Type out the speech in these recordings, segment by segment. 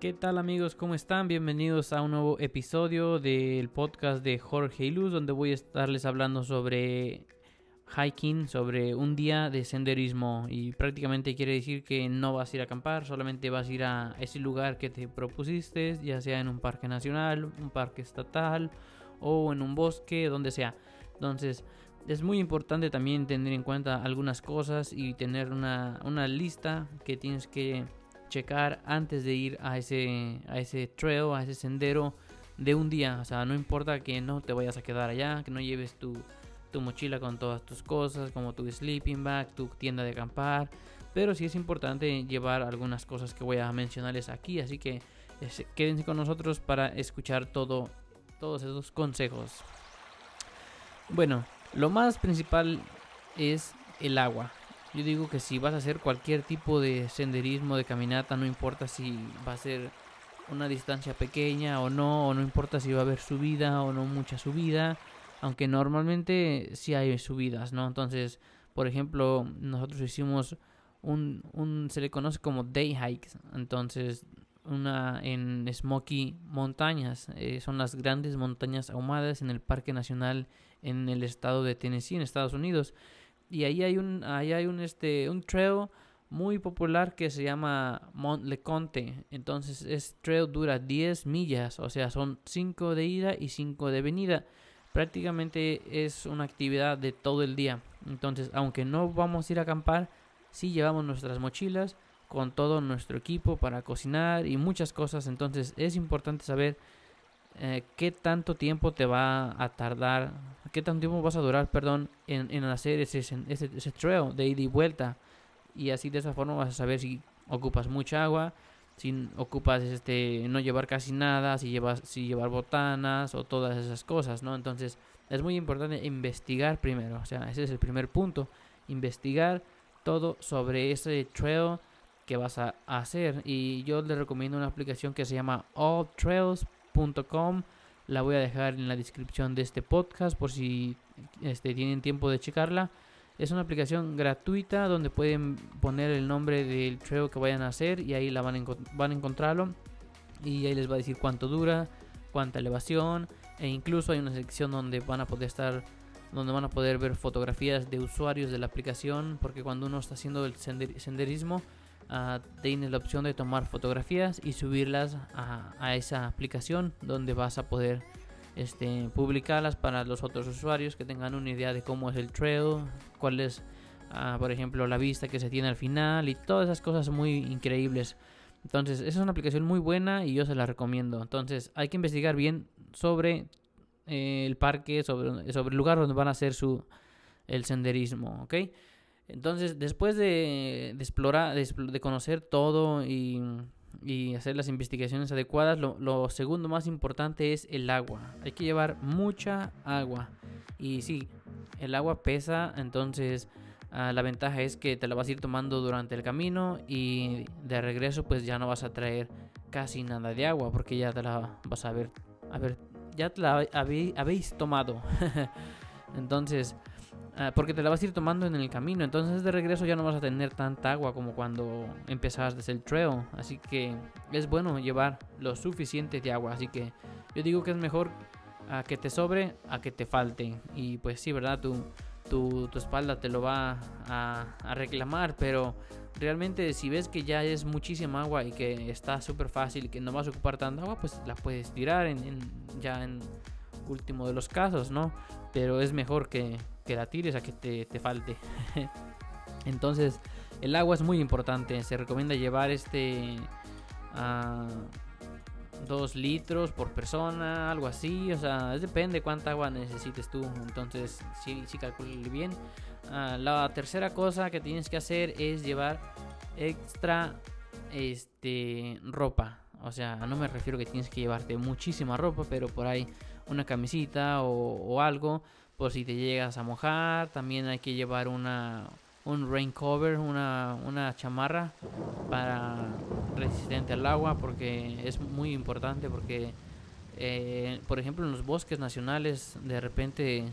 ¿Qué tal amigos? ¿Cómo están? Bienvenidos a un nuevo episodio del podcast de Jorge y Luz donde voy a estarles hablando sobre hiking, sobre un día de senderismo y prácticamente quiere decir que no vas a ir a acampar, solamente vas a ir a ese lugar que te propusiste, ya sea en un parque nacional, un parque estatal o en un bosque, donde sea. Entonces es muy importante también tener en cuenta algunas cosas y tener una, una lista que tienes que checar antes de ir a ese, a ese trail, a ese sendero de un día. O sea, no importa que no te vayas a quedar allá, que no lleves tu, tu mochila con todas tus cosas, como tu sleeping bag, tu tienda de acampar. Pero sí es importante llevar algunas cosas que voy a mencionarles aquí. Así que quédense con nosotros para escuchar todo, todos esos consejos. Bueno, lo más principal es el agua. Yo digo que si vas a hacer cualquier tipo de senderismo, de caminata, no importa si va a ser una distancia pequeña o no, o no importa si va a haber subida o no mucha subida, aunque normalmente sí hay subidas, ¿no? Entonces, por ejemplo, nosotros hicimos un, un se le conoce como day hikes, entonces una en Smoky Montañas, eh, son las grandes montañas ahumadas en el Parque Nacional en el estado de Tennessee, en Estados Unidos y ahí hay un ahí hay un este un trail muy popular que se llama Mont LeConte. Entonces, este trail dura 10 millas, o sea, son 5 de ida y 5 de venida. Prácticamente es una actividad de todo el día. Entonces, aunque no vamos a ir a acampar, sí llevamos nuestras mochilas con todo nuestro equipo para cocinar y muchas cosas. Entonces, es importante saber eh, qué tanto tiempo te va a tardar, qué tanto tiempo vas a durar, perdón, en, hacer ese, ese, trail de ida y vuelta. Y así de esa forma vas a saber si ocupas mucha agua, si ocupas este no llevar casi nada, si llevas si llevar botanas o todas esas cosas, ¿no? Entonces, es muy importante investigar primero, o sea, ese es el primer punto, investigar todo sobre ese trail que vas a hacer y yo les recomiendo una aplicación que se llama All Trails la voy a dejar en la descripción de este podcast por si este, tienen tiempo de checarla. Es una aplicación gratuita donde pueden poner el nombre del trail que vayan a hacer y ahí la van a, van encontrarlo. Y ahí les va a decir cuánto dura, cuánta elevación e incluso hay una sección donde van a poder estar donde van a poder ver fotografías de usuarios de la aplicación porque cuando uno está haciendo el senderismo uh, tienes la opción de tomar fotografías y subirlas a, esa aplicación donde vas a poder este, publicarlas para los otros usuarios que tengan una idea de cómo es el trail, cuál es, ah, por ejemplo, la vista que se tiene al final y todas esas cosas muy increíbles. Entonces, esa es una aplicación muy buena y yo se la recomiendo. Entonces, hay que investigar bien sobre eh, el parque, sobre, sobre el lugar donde van a hacer su el senderismo, ¿ok? Entonces, después de, explorar, de, conocer todo y, hacer las investigaciones adecuadas, lo, segundo más importante es el agua. Hay que llevar mucha agua. Y sí, el agua pesa, entonces ah, la ventaja es que te la vas a ir tomando durante el camino y de regreso pues ya no vas a traer casi nada de agua porque ya te la vas a ver, a ver, ya te la habéis tomado. entonces, Ah, porque te la vas a ir tomando en el camino. Entonces de regreso ya no vas a tener tanta agua como cuando empezabas desde el trail. Así que es bueno llevar lo suficiente de agua. Así que yo digo que es mejor a que te sobre a que te falte. Y pues sí, ¿verdad? Tu, tu, espalda te lo va a, reclamar. Pero realmente si ves que ya es muchísima agua y que está súper fácil y que no vas a ocupar tanta agua, pues la puedes tirar en, ya en último de los casos, ¿no? Pero es mejor que, que la tires a que te, te falte. Entonces, el agua es muy importante. Se recomienda llevar este a 2 litros por persona, algo así. O sea, depende cuánta agua necesites tú. Entonces, sí, sí calcule bien. Ah, la tercera cosa que tienes que hacer es llevar extra este ropa. O sea, no me refiero que tienes que llevarte muchísima ropa, pero por ahí una camisita o, algo por si te llegas a mojar. También hay que llevar una un rain cover, una, una chamarra para resistente al agua porque es muy importante porque eh, por ejemplo en los bosques nacionales de repente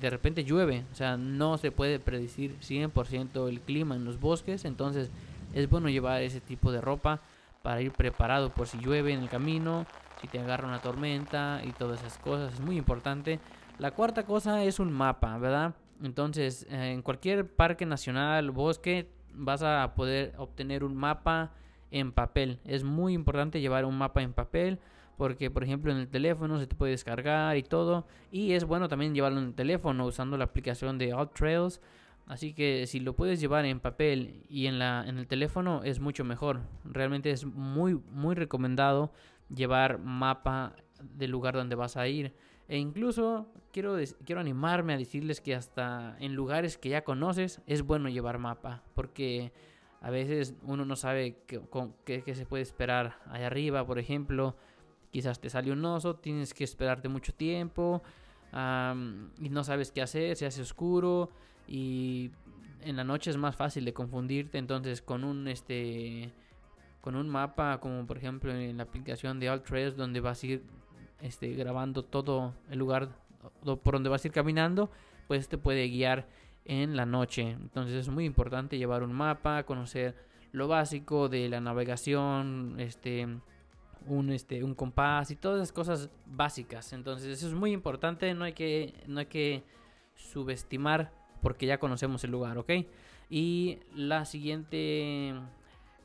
de repente llueve, o sea, no se puede predecir 100% el clima en los bosques, entonces es bueno llevar ese tipo de ropa para ir preparado por si llueve en el camino, si te agarra una tormenta y todas esas cosas. Es muy importante. La cuarta cosa es un mapa, ¿verdad? Entonces, eh, en cualquier parque nacional, bosque, vas a poder obtener un mapa en papel. Es muy importante llevar un mapa en papel porque por ejemplo en el teléfono se te puede descargar y todo y es bueno también llevarlo en el teléfono usando la aplicación de Trails así que si lo puedes llevar en papel y en la en el teléfono es mucho mejor realmente es muy muy recomendado llevar mapa del lugar donde vas a ir e incluso quiero, quiero animarme a decirles que hasta en lugares que ya conoces es bueno llevar mapa porque a veces uno no sabe qué, se puede esperar allá arriba, por ejemplo. Quizás te sale un oso, tienes que esperarte mucho tiempo y no sabes qué hacer, se hace oscuro y en la noche es más fácil de confundirte. Entonces con un este con un mapa como por ejemplo en la aplicación de Trails donde vas a ir este, grabando todo el lugar por donde vas a ir caminando, pues te puede guiar en la noche. Entonces es muy importante llevar un mapa, conocer lo básico de la navegación, este un este un compás y todas esas cosas básicas. Entonces eso es muy importante, no hay que no hay que subestimar porque ya conocemos el lugar, ¿ok? Y la siguiente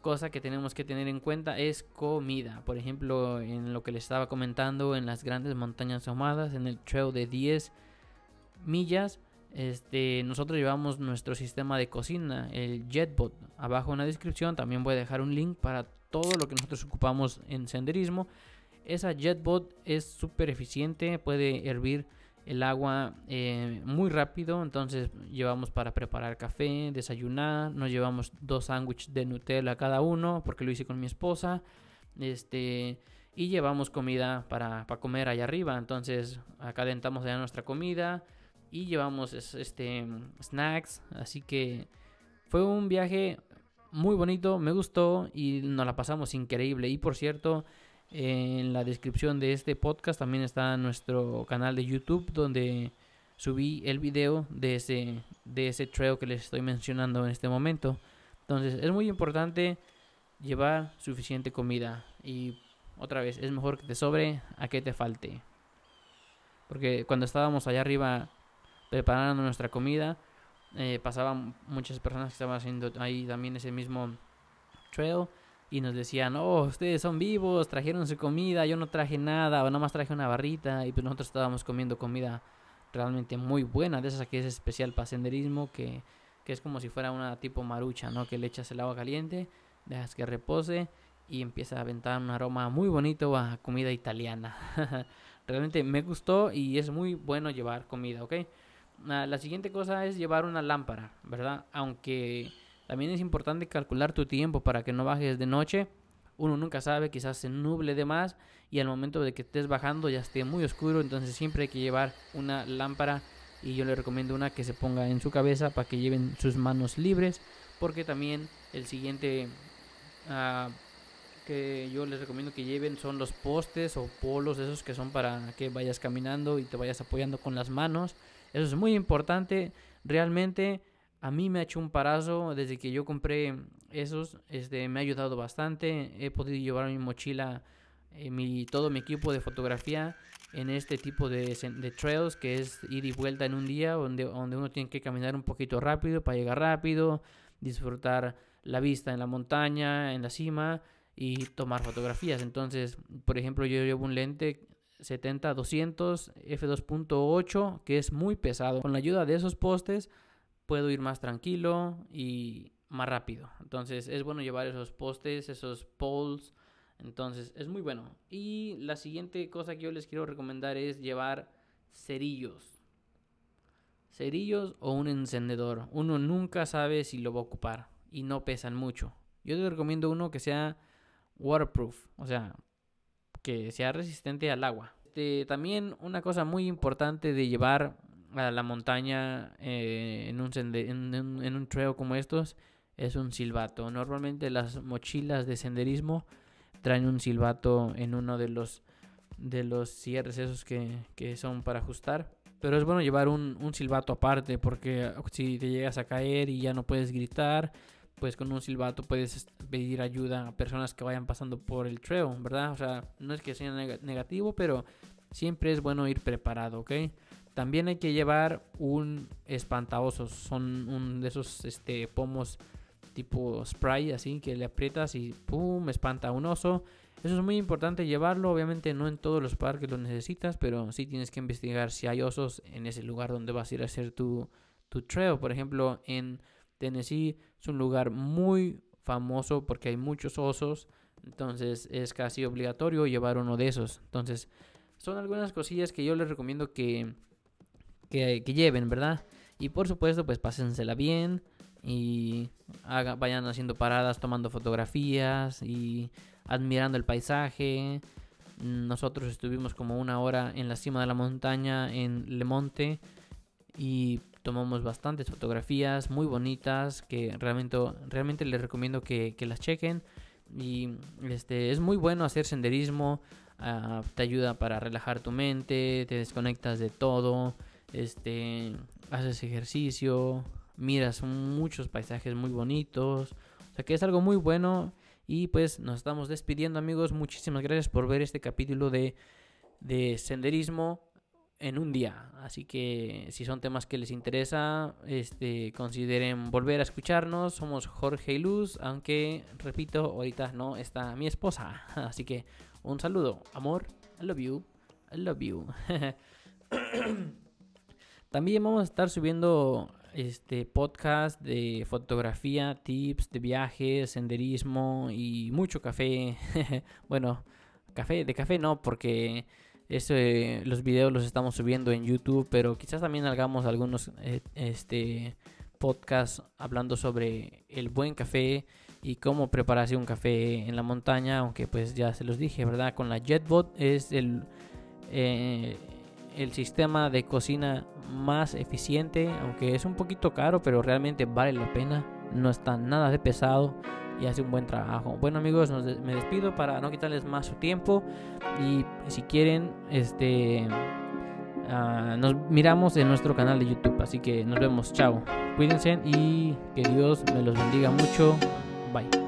cosa que tenemos que tener en cuenta es comida. Por ejemplo, en lo que les estaba comentando en las grandes montañas ahumadas, en el trail de 10 millas, este, nosotros llevamos nuestro sistema de cocina, el JetBot. Abajo en la descripción también voy a dejar un link para todo lo que nosotros ocupamos en senderismo. Esa JetBot es súper eficiente, puede hervir el agua eh, muy rápido. Entonces llevamos para preparar café, desayunar. Nos llevamos dos sándwiches de Nutella cada uno porque lo hice con mi esposa. Este y llevamos comida para, para comer allá arriba. Entonces acá dentamos ya nuestra comida y llevamos este snacks, así que fue un viaje muy bonito, me gustó y nos la pasamos increíble. Y por cierto, en la descripción de este podcast también está nuestro canal de YouTube donde subí el video de ese de ese trail que les estoy mencionando en este momento. Entonces, es muy importante llevar suficiente comida y otra vez, es mejor que te sobre a que te falte. Porque cuando estábamos allá arriba preparando nuestra comida. Eh, pasaban muchas personas que estaban haciendo ahí también ese mismo trail y nos decían, oh, ustedes son vivos, trajeron su comida, yo no traje nada, o nada más traje una barrita, y pues nosotros estábamos comiendo comida realmente muy buena, de esas que es especial para senderismo, que, que es como si fuera una tipo marucha, ¿no? Que le echas el agua caliente, dejas que repose y empieza a aventar un aroma muy bonito a comida italiana. realmente me gustó y es muy bueno llevar comida, ¿ok? Ah, la siguiente cosa es llevar una lámpara, ¿verdad? Aunque también es importante calcular tu tiempo para que no bajes de noche. Uno nunca sabe, quizás se nuble de más y al momento de que estés bajando ya esté muy oscuro, entonces siempre hay que llevar una lámpara y yo le recomiendo una que se ponga en su cabeza para que lleven sus manos libres, porque también el siguiente uh, que yo les recomiendo que lleven son los postes o polos, esos que son para que vayas caminando y te vayas apoyando con las manos. Eso es muy importante. Realmente a mí me ha hecho un parazo desde que yo compré esos. Este, me ha ayudado bastante. He podido llevar mi mochila, eh, mi, todo mi equipo de fotografía en este tipo de, de, trails que es ir y vuelta en un día donde, donde uno tiene que caminar un poquito rápido para llegar rápido, disfrutar la vista en la montaña, en la cima y tomar fotografías. Entonces, por ejemplo, yo llevo un lente 70-200 f2.8 que es muy pesado. Con la ayuda de esos postes puedo ir más tranquilo y más rápido. Entonces es bueno llevar esos postes, esos poles. Entonces es muy bueno. Y la siguiente cosa que yo les quiero recomendar es llevar cerillos. Cerillos o un encendedor. Uno nunca sabe si lo va a ocupar y no pesan mucho. Yo te recomiendo uno que sea waterproof, o sea, que sea resistente al agua. Este, también una cosa muy importante de llevar la montaña eh, en, un en, un trail como estos es un silbato. Normalmente las mochilas de senderismo traen un silbato en uno de los de los cierres esos que, que son para ajustar. Pero es bueno llevar un, un silbato aparte porque si te llegas a caer y ya no puedes gritar, pues con un silbato puedes pedir ayuda a personas que vayan pasando por el trail, ¿verdad? O sea, no es que sea negativo, pero siempre es bueno ir preparado, ¿ok? También hay que llevar un espantaosos, son un de esos este, pomos tipo spray, así que le aprietas y ¡pum! espanta un oso. Eso es muy importante llevarlo, obviamente no en todos los parques lo necesitas, pero sí tienes que investigar si hay osos en ese lugar donde vas a ir a hacer tu, tu trail. Por ejemplo, en Tennessee es un lugar muy famoso porque hay muchos osos, entonces es casi obligatorio llevar uno de esos. Entonces, son algunas cosillas que yo les recomiendo que, que, lleven, ¿verdad? Y por supuesto, pues pásensela bien y vayan haciendo paradas, tomando fotografías y admirando el paisaje. Nosotros estuvimos como una hora en la cima de la montaña en Le Monte y tomamos bastantes fotografías muy bonitas que realmente, realmente les recomiendo que, las chequen. Y este, es muy bueno hacer senderismo, ah, te ayuda para relajar tu mente, te desconectas de todo, este, haces ejercicio, miras muchos paisajes muy bonitos. O sea que es algo muy bueno. Y pues nos estamos despidiendo amigos. Muchísimas gracias por ver este capítulo de, de senderismo en un día. Así que si son temas que les interesa, este, consideren volver a escucharnos. Somos Jorge y Luz, aunque repito, ahorita no está mi esposa. Así que un saludo, amor, I love you, I love you. También vamos a estar subiendo este podcast de fotografía, tips de viajes, senderismo y mucho café. bueno, café, de café no, porque este, los videos los estamos subiendo en YouTube, pero quizás también hagamos algunos eh, este, podcasts hablando sobre el buen café y cómo prepararse un café en la montaña, aunque pues ya se los dije, ¿verdad? Con la JetBot es el, eh, el sistema de cocina más eficiente, aunque es un poquito caro, pero realmente vale la pena, no está nada de pesado y hace un buen trabajo. Bueno amigos, me despido para no quitarles más su tiempo y si quieren, este, ah, nos miramos en nuestro canal de YouTube. Así que nos vemos, chao. Cuídense y que Dios me los bendiga mucho. Bye.